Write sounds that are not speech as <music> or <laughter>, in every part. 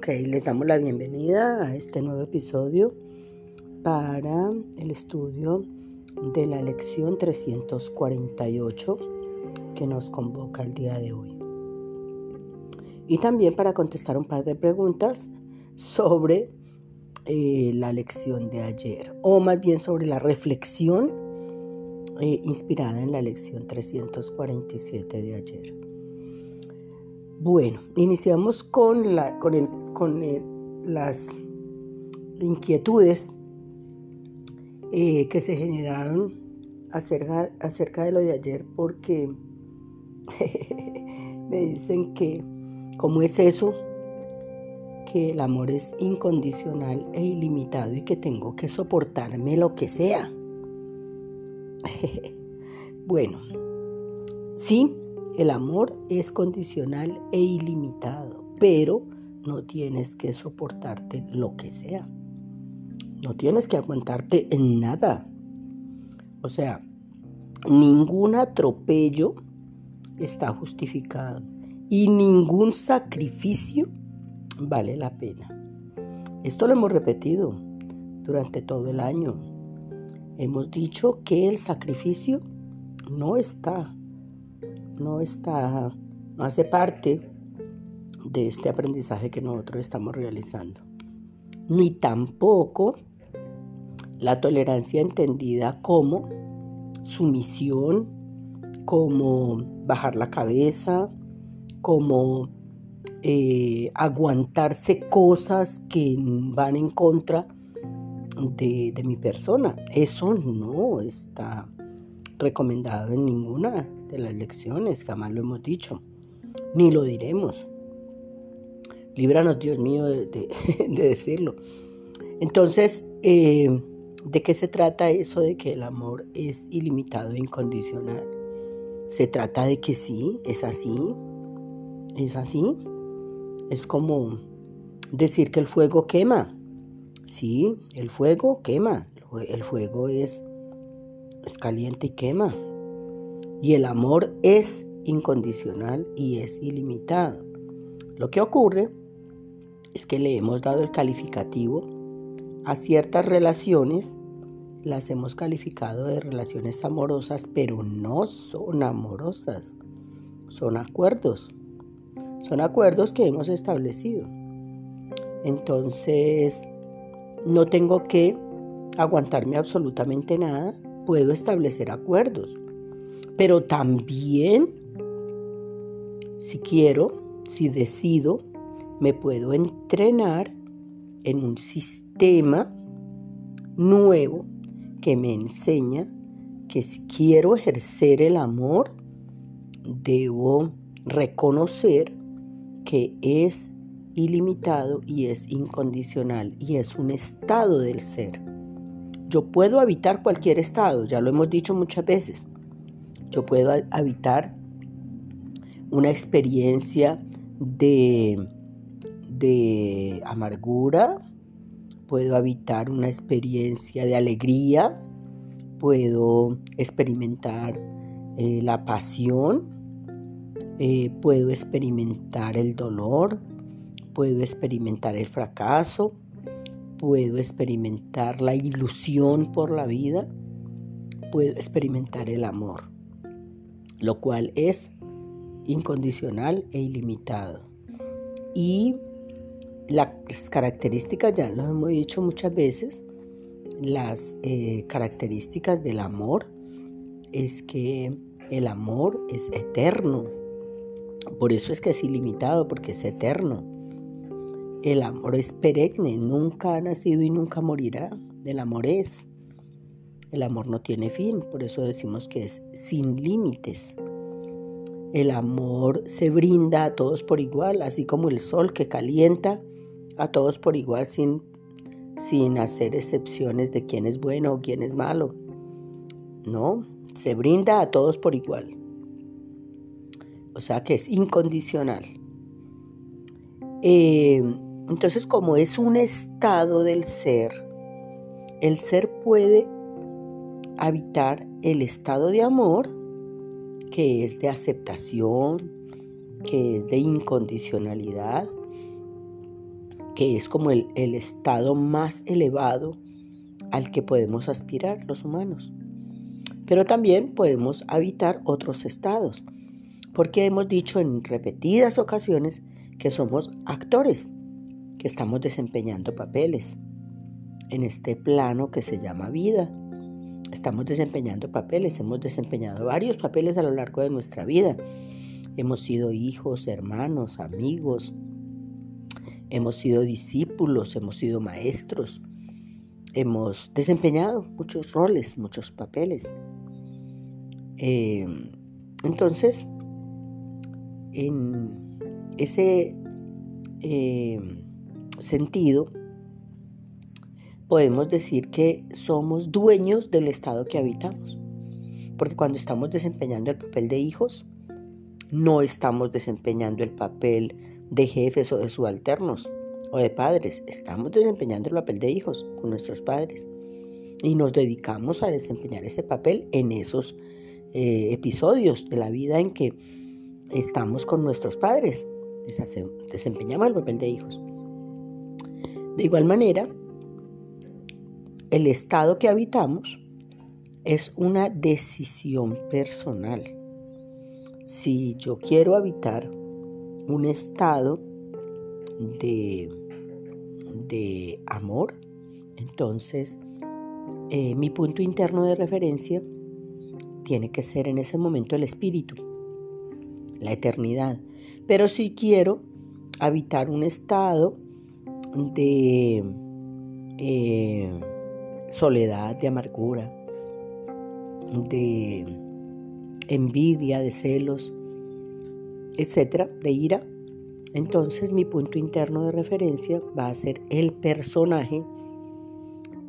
Ok, les damos la bienvenida a este nuevo episodio para el estudio de la lección 348 que nos convoca el día de hoy. Y también para contestar un par de preguntas sobre eh, la lección de ayer, o más bien sobre la reflexión eh, inspirada en la lección 347 de ayer. Bueno, iniciamos con, la, con, el, con las inquietudes eh, que se generaron acerca, acerca de lo de ayer porque <laughs> me dicen que, ¿cómo es eso? Que el amor es incondicional e ilimitado y que tengo que soportarme lo que sea. <laughs> bueno, sí, el amor es condicional e ilimitado, pero no tienes que soportarte lo que sea. No tienes que aguantarte en nada. O sea, ningún atropello está justificado y ningún sacrificio vale la pena. Esto lo hemos repetido durante todo el año. Hemos dicho que el sacrificio no está no está, no hace parte de este aprendizaje que nosotros estamos realizando. Ni tampoco la tolerancia entendida como sumisión, como bajar la cabeza, como eh, aguantarse cosas que van en contra de, de mi persona. Eso no está recomendado en ninguna de las lecciones, jamás lo hemos dicho, ni lo diremos. Líbranos, Dios mío, <laughs> de, decirlo. Entonces, eh, ¿de qué se trata eso de que el amor es ilimitado e incondicional? Se trata de que sí, es así, es así. Es como decir que el fuego quema. Sí, el fuego quema. El fuego es, es caliente y quema. Y el amor es incondicional y es ilimitado. Lo que ocurre es que le hemos dado el calificativo a ciertas relaciones, las hemos calificado de relaciones amorosas, pero no son amorosas, son acuerdos. Son acuerdos que hemos establecido. Entonces, no tengo que aguantarme absolutamente nada, puedo establecer acuerdos. Pero también, si quiero, si decido, me puedo entrenar en un sistema nuevo que me enseña que si quiero ejercer el amor, debo reconocer que es ilimitado y es incondicional y es un estado del ser. Yo puedo habitar cualquier estado, ya lo hemos dicho muchas veces, yo puedo habitar una experiencia de, de amargura, puedo habitar una experiencia de alegría, puedo experimentar eh, la pasión, eh, puedo experimentar el dolor, puedo experimentar el fracaso, puedo experimentar la ilusión por la vida, puedo experimentar el amor lo cual es incondicional e ilimitado. Y las características, ya lo hemos dicho muchas veces, las eh, características del amor es que el amor es eterno. Por eso es que es ilimitado, porque es eterno. El amor es perenne, nunca ha nacido y nunca morirá. El amor es. El amor no tiene fin, por eso decimos que es sin límites. El amor se brinda a todos por igual, así como el sol que calienta a todos por igual sin, sin hacer excepciones de quién es bueno o quién es malo. No, se brinda a todos por igual. O sea que es incondicional. Eh, entonces, como es un estado del ser, el ser puede habitar el estado de amor, que es de aceptación, que es de incondicionalidad, que es como el, estado más elevado al que podemos aspirar los humanos. Pero también podemos habitar otros estados, porque hemos dicho en repetidas ocasiones que somos actores, que estamos desempeñando papeles en este plano que se llama vida. Estamos desempeñando papeles, hemos desempeñado varios papeles a lo largo de nuestra vida. Hemos sido hijos, hermanos, amigos, hemos sido discípulos, hemos sido maestros, hemos desempeñado muchos roles, muchos papeles. Eh, entonces, en ese eh, sentido, podemos decir que somos dueños del estado que habitamos. Porque cuando estamos desempeñando el papel de hijos, no estamos desempeñando el papel de jefes o de subalternos o de padres, estamos desempeñando el papel de hijos con nuestros padres. Y nos dedicamos a desempeñar ese papel en esos eh, episodios de la vida en que estamos con nuestros padres. Desempeñamos el papel de hijos. De igual manera, el estado que habitamos es una decisión personal. Si yo quiero habitar un estado de, de amor, entonces eh, mi punto interno de referencia tiene que ser en ese momento el espíritu, la eternidad. Pero si quiero habitar un estado de eh, soledad, de amargura, de envidia, de celos, etcétera, de ira, entonces mi punto interno de referencia va a ser el personaje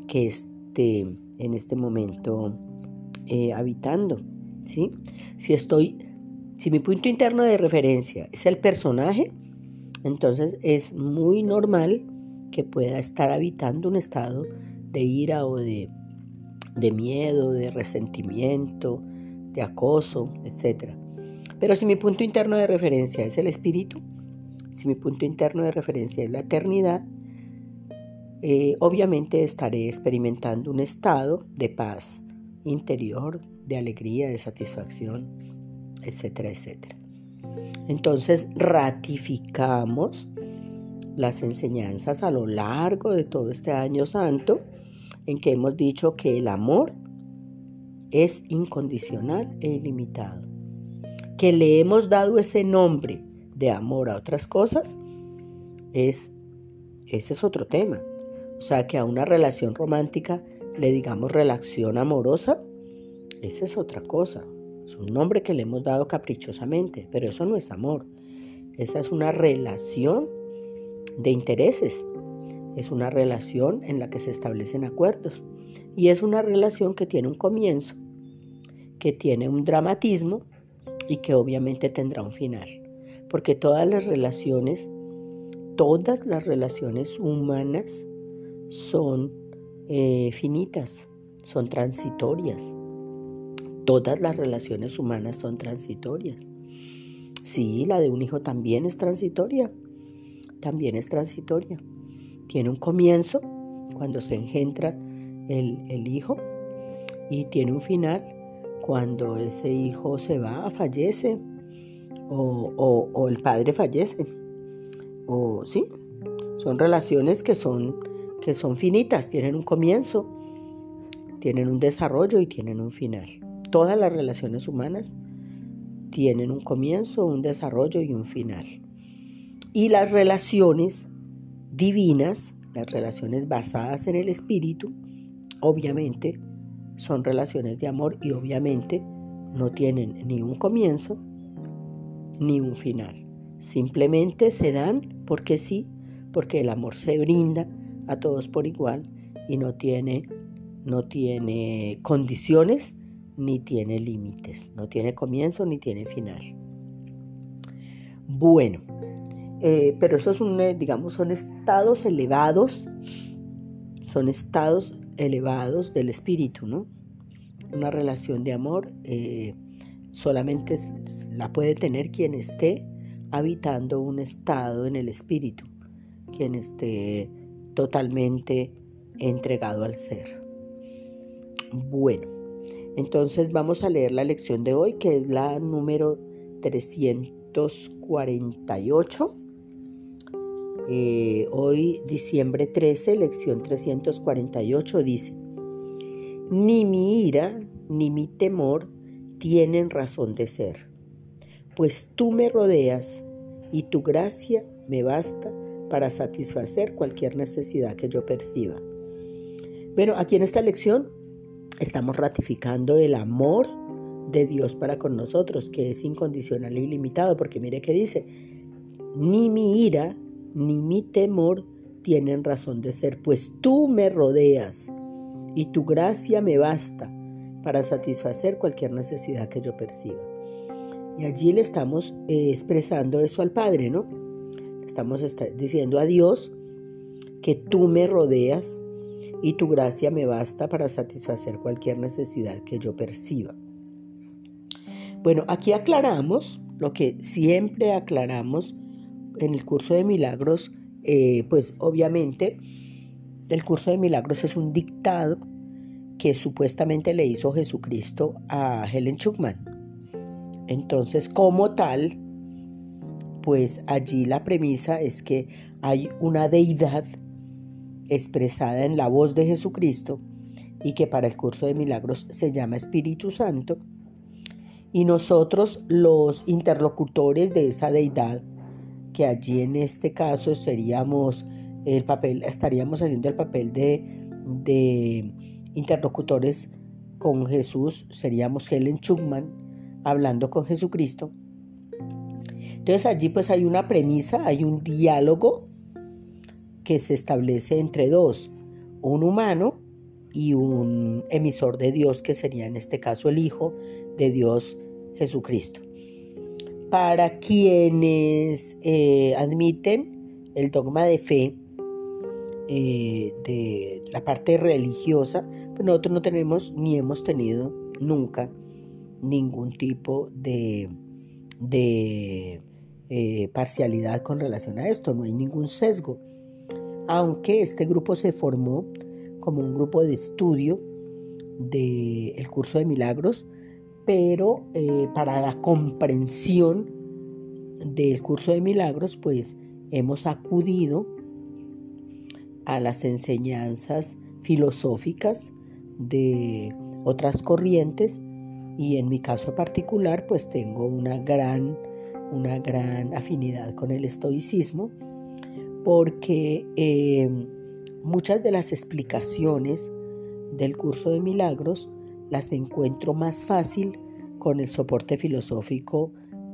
que esté en este momento eh, habitando. ¿sí? Si estoy, si mi punto interno de referencia es el personaje, entonces es muy normal que pueda estar habitando un estado de ira o de, miedo, de resentimiento, de acoso, etc. Pero si mi punto interno de referencia es el espíritu, si mi punto interno de referencia es la eternidad, eh, obviamente estaré experimentando un estado de paz interior, de alegría, de satisfacción, etcétera, etcétera. Entonces ratificamos las enseñanzas a lo largo de todo este año santo en que hemos dicho que el amor es incondicional e ilimitado. Que le hemos dado ese nombre de amor a otras cosas, es, ese es otro tema. O sea, que a una relación romántica le digamos relación amorosa, esa es otra cosa. Es un nombre que le hemos dado caprichosamente, pero eso no es amor. Esa es una relación de intereses es una relación en la que se establecen acuerdos y es una relación que tiene un comienzo, que tiene un dramatismo y que obviamente tendrá un final. Porque todas las relaciones, todas las relaciones humanas son eh, finitas, son transitorias. Todas las relaciones humanas son transitorias. Sí, la de un hijo también es transitoria. También es transitoria tiene un comienzo cuando se engendra el, hijo y tiene un final cuando ese hijo se va, fallece o, el padre fallece. O sí, son relaciones que son, que son finitas, tienen un comienzo, tienen un desarrollo y tienen un final. Todas las relaciones humanas tienen un comienzo, un desarrollo y un final. Y las relaciones divinas, las relaciones basadas en el espíritu, obviamente son relaciones de amor y obviamente no tienen ni un comienzo ni un final. Simplemente se dan porque sí, porque el amor se brinda a todos por igual y no tiene, no tiene condiciones ni tiene límites, no tiene comienzo ni tiene final. Bueno, eh, pero esos son, eh, digamos, son estados elevados, son estados elevados del espíritu, ¿no? Una relación de amor eh, solamente la puede tener quien esté habitando un estado en el espíritu, quien esté totalmente entregado al ser. Bueno, entonces vamos a leer la lección de hoy, que es la número 348. Eh, hoy, diciembre 13, lección 348, dice, ni mi ira ni mi temor tienen razón de ser, pues tú me rodeas y tu gracia me basta para satisfacer cualquier necesidad que yo perciba. Bueno, aquí en esta lección estamos ratificando el amor de Dios para con nosotros, que es incondicional e ilimitado, porque mire que dice, ni mi ira ni mi temor tienen razón de ser, pues tú me rodeas y tu gracia me basta para satisfacer cualquier necesidad que yo perciba. Y allí le estamos eh, expresando eso al Padre, ¿no? Estamos diciendo a Dios que tú me rodeas y tu gracia me basta para satisfacer cualquier necesidad que yo perciba. Bueno, aquí aclaramos lo que siempre aclaramos en el curso de milagros, eh, pues obviamente el curso de milagros es un dictado que supuestamente le hizo Jesucristo a Helen Schuckman. Entonces, como tal, pues allí la premisa es que hay una deidad expresada en la voz de Jesucristo y que para el curso de milagros se llama Espíritu Santo. Y nosotros los interlocutores de esa deidad, que allí en este caso seríamos el papel, estaríamos haciendo el papel de, de interlocutores con Jesús, seríamos Helen Schuckman hablando con Jesucristo. Entonces allí pues hay una premisa, hay un diálogo que se establece entre dos, un humano y un emisor de Dios, que sería en este caso el Hijo de Dios Jesucristo. Para quienes eh, admiten el dogma de fe, eh, de la parte religiosa, pues nosotros no tenemos ni hemos tenido nunca ningún tipo de, de eh, parcialidad con relación a esto, no hay ningún sesgo. Aunque este grupo se formó como un grupo de estudio del curso de milagros, pero eh, para la comprensión del curso de milagros, pues hemos acudido a las enseñanzas filosóficas de otras corrientes y en mi caso particular pues tengo una gran, una gran afinidad con el estoicismo porque eh, muchas de las explicaciones del curso de milagros las encuentro más fácil con el soporte filosófico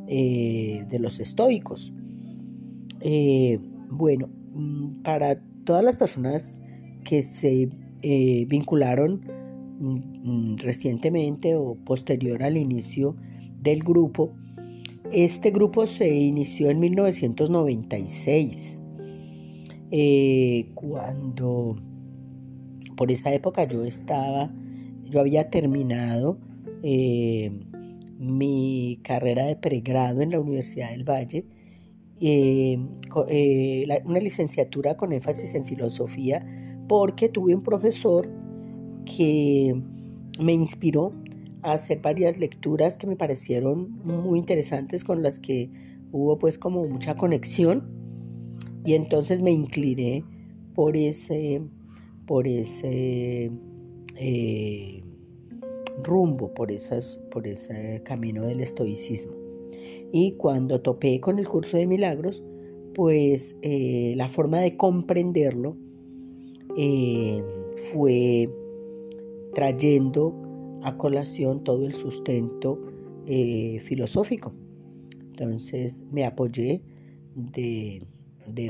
eh, de los estoicos. Eh, bueno, mm, para todas las personas que se eh, vincularon mm, mm, recientemente o posterior al inicio del grupo, este grupo se inició en 1996, eh, cuando por esa época yo estaba, yo había terminado eh, mi carrera de pregrado en la Universidad del Valle eh, eh, una licenciatura con énfasis en filosofía porque tuve un profesor que me inspiró a hacer varias lecturas que me parecieron muy interesantes con las que hubo pues como mucha conexión. Y entonces me incliné por ese por ese eh, rumbo por por ese camino del estoicismo y cuando topé con el curso de milagros, pues eh, la forma de comprenderlo eh, fue trayendo a colación todo el sustento filosófico. Entonces me apoyé de,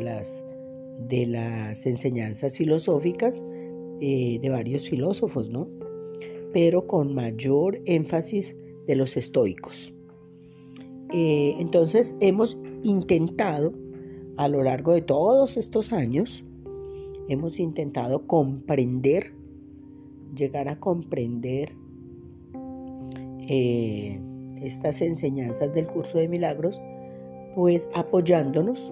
las, de las enseñanzas filosóficas de varios filósofos, ¿no? Pero con mayor énfasis de los estoicos. Eh, entonces hemos intentado a lo largo de todos estos años, hemos intentado comprender, llegar a comprender eh, estas enseñanzas del curso de milagros, pues apoyándonos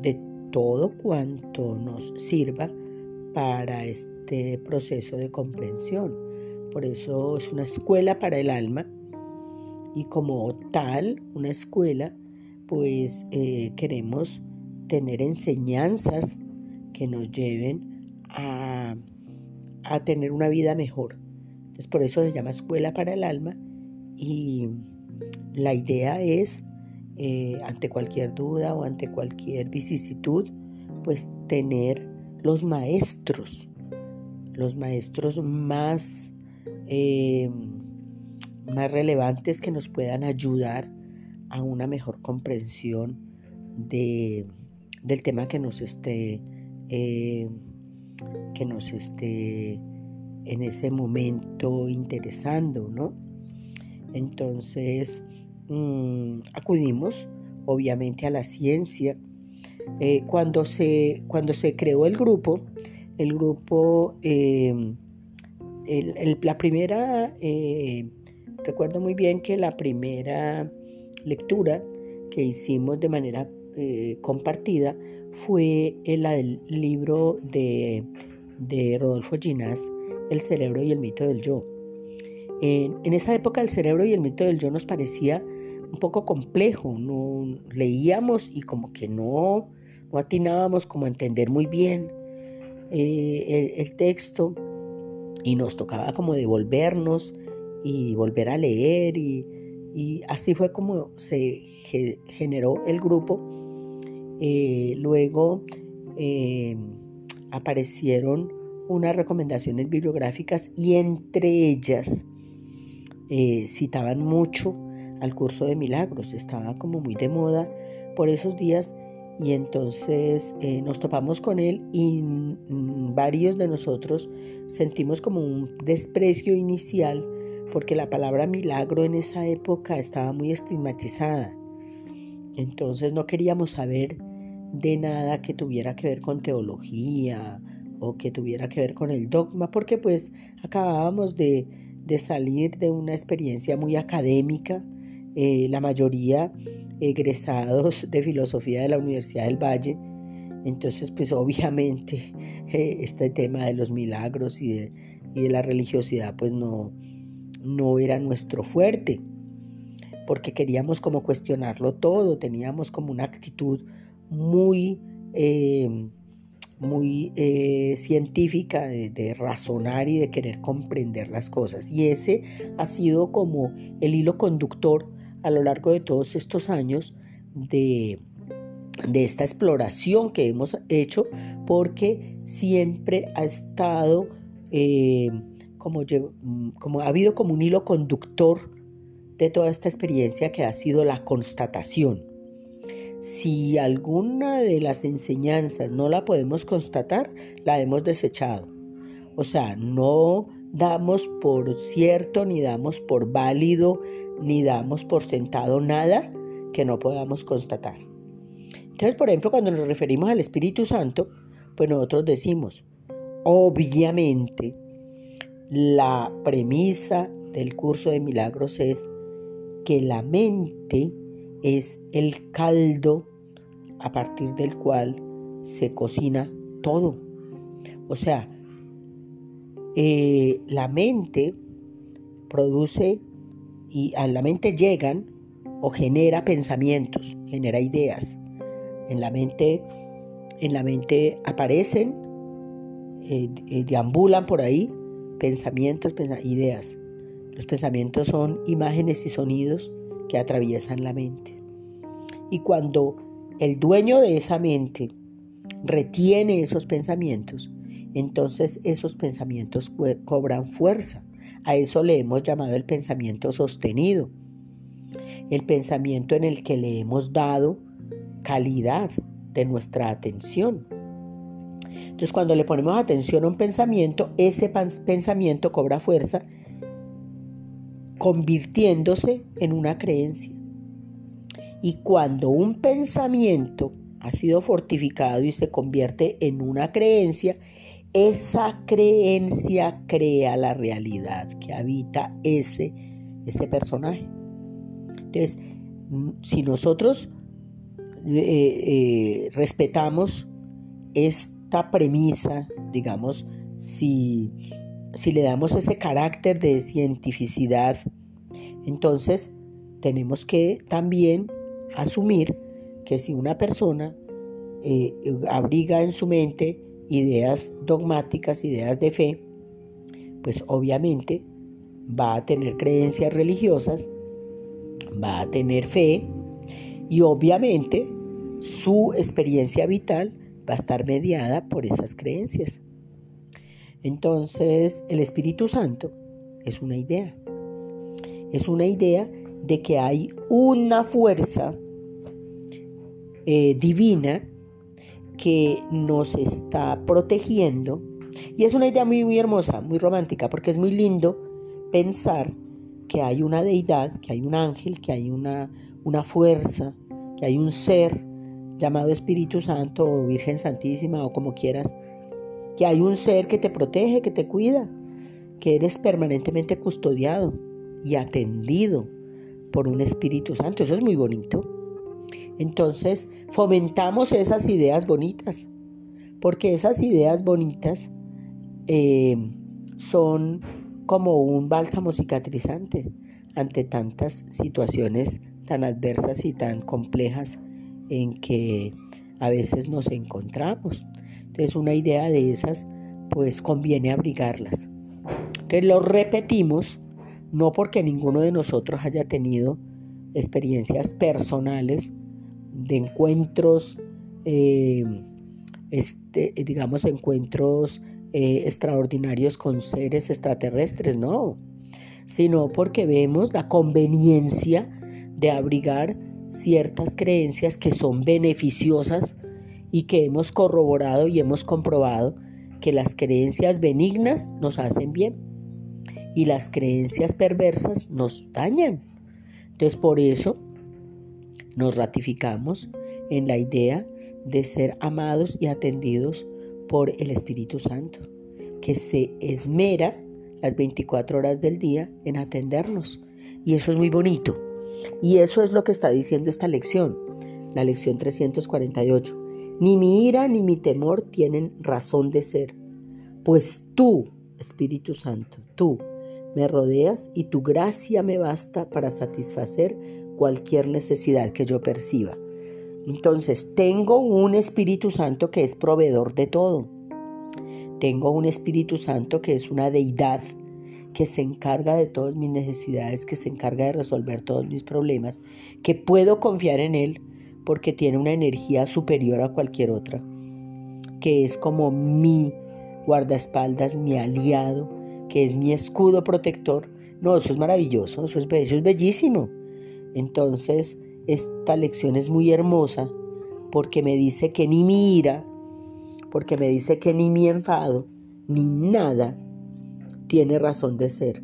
de todo cuanto nos sirva para este proceso de comprensión. Por eso es una escuela para el alma y como tal, una escuela, pues eh, queremos tener enseñanzas que nos lleven a, a tener una vida mejor. Entonces por eso se llama escuela para el alma y la idea es, eh, ante cualquier duda o ante cualquier vicisitud, pues tener los maestros, los maestros más, eh, más relevantes que nos puedan ayudar a una mejor comprensión de, del tema que nos esté, eh, que nos esté en ese momento interesando, ¿no? Entonces, mm, acudimos obviamente a la ciencia. Eh, cuando, se, cuando se creó el grupo, el grupo, eh, la primera, eh, recuerdo muy bien que la primera lectura que hicimos de manera compartida fue la del libro de, de Rodolfo Ginás, El cerebro y el mito del yo. En, esa época el cerebro y el mito del yo nos parecía un poco complejo, no leíamos y como que no, no atinábamos como a entender muy bien eh, el, texto y nos tocaba como devolvernos y volver a leer y, así fue como se generó el grupo. Eh, luego eh, aparecieron unas recomendaciones bibliográficas y entre ellas eh, citaban mucho al curso de milagros, estaba como muy de moda por esos días y entonces eh, nos topamos con él y varios de nosotros sentimos como un desprecio inicial porque la palabra milagro en esa época estaba muy estigmatizada. Entonces no queríamos saber de nada que tuviera que ver con teología o que tuviera que ver con el dogma, porque pues acabábamos de de salir de una experiencia muy académica, eh, la mayoría egresados de filosofía de la Universidad del Valle. Entonces, pues obviamente <laughs> eh, este tema de los milagros y de, y de, la religiosidad, pues no, no era nuestro fuerte, porque queríamos como cuestionarlo todo, teníamos como una actitud muy... Eh, muy eh, científica de, razonar y de querer comprender las cosas. Y ese ha sido como el hilo conductor a lo largo de todos estos años de, esta exploración que hemos hecho, porque siempre ha estado eh, como, como ha habido como un hilo conductor de toda esta experiencia que ha sido la constatación si alguna de las enseñanzas no la podemos constatar, la hemos desechado. O sea, no damos por cierto, ni damos por válido, ni damos por sentado nada que no podamos constatar. Entonces, por ejemplo, cuando nos referimos al Espíritu Santo, pues nosotros decimos, obviamente, la premisa del curso de milagros es que la mente es el caldo a partir del cual se cocina todo. O sea, eh, la mente produce y a la mente llegan o genera pensamientos, genera ideas. En la mente, en la mente aparecen, eh, eh, deambulan por ahí pensamientos, ideas. Los pensamientos son imágenes y sonidos que atraviesan la mente. Y cuando el dueño de esa mente retiene esos pensamientos, entonces esos pensamientos cobran fuerza. A eso le hemos llamado el pensamiento sostenido, el pensamiento en el que le hemos dado calidad de nuestra atención. Entonces cuando le ponemos atención a un pensamiento, ese pensamiento cobra fuerza convirtiéndose en una creencia. Y cuando un pensamiento ha sido fortificado y se convierte en una creencia, esa creencia crea la realidad que habita ese, ese personaje. Entonces, si nosotros eh, respetamos esta premisa, digamos, si, si le damos ese carácter de cientificidad, entonces tenemos que también asumir que si una persona eh, abriga en su mente ideas dogmáticas, ideas de fe, pues obviamente va a tener creencias religiosas, va a tener fe y obviamente su experiencia vital va a estar mediada por esas creencias. Entonces, el Espíritu Santo es una idea. Es una idea de que hay una fuerza eh, divina que nos está protegiendo. Y es una idea muy, muy hermosa, muy romántica, porque es muy lindo pensar que hay una deidad, que hay un ángel, que hay una, una fuerza, que hay un ser llamado Espíritu Santo o Virgen Santísima o como quieras, que hay un ser que te protege, que te cuida, que eres permanentemente custodiado y atendido por un Espíritu Santo. Eso es muy bonito. Entonces, fomentamos esas ideas bonitas, porque esas ideas bonitas eh, son como un bálsamo cicatrizante ante tantas situaciones tan adversas y tan complejas en que a veces nos encontramos. Entonces una idea de esas pues conviene abrigarlas. Entonces lo repetimos no porque ninguno de nosotros haya tenido experiencias personales de encuentros, eh, este, digamos, encuentros eh, extraordinarios con seres extraterrestres, no, sino porque vemos la conveniencia de abrigar ciertas creencias que son beneficiosas y que hemos corroborado y hemos comprobado que las creencias benignas nos hacen bien y las creencias perversas nos dañan. Entonces por eso nos ratificamos en la idea de ser amados y atendidos por el Espíritu Santo, que se esmera las 24 horas del día en atendernos. Y eso es muy bonito. Y eso es lo que está diciendo esta lección, la lección 348. Ni mi ira ni mi temor tienen razón de ser, pues tú, Espíritu Santo, tú me rodeas y tu gracia me basta para satisfacer cualquier necesidad que yo perciba. Entonces, tengo un Espíritu Santo que es proveedor de todo. Tengo un Espíritu Santo que es una deidad que se encarga de todas mis necesidades, que se encarga de resolver todos mis problemas, que puedo confiar en Él porque tiene una energía superior a cualquier otra, que es como mi guardaespaldas, mi aliado, que es mi escudo protector. No, eso es maravilloso, eso es, eso es bellísimo. Entonces, esta lección es muy hermosa porque me dice que ni mi ira, porque me dice que ni mi enfado, ni nada tiene razón de ser,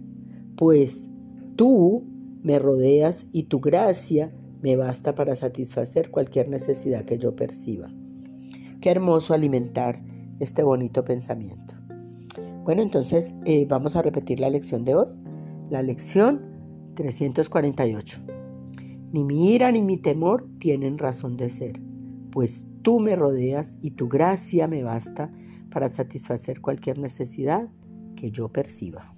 pues tú me rodeas y tu gracia me basta para satisfacer cualquier necesidad que yo perciba. Qué hermoso alimentar este bonito pensamiento. Bueno, entonces eh, vamos a repetir la lección de hoy. La lección 348. Ni mi ira ni mi temor tienen razón de ser, pues tú me rodeas y tu gracia me basta para satisfacer cualquier necesidad que yo perciba.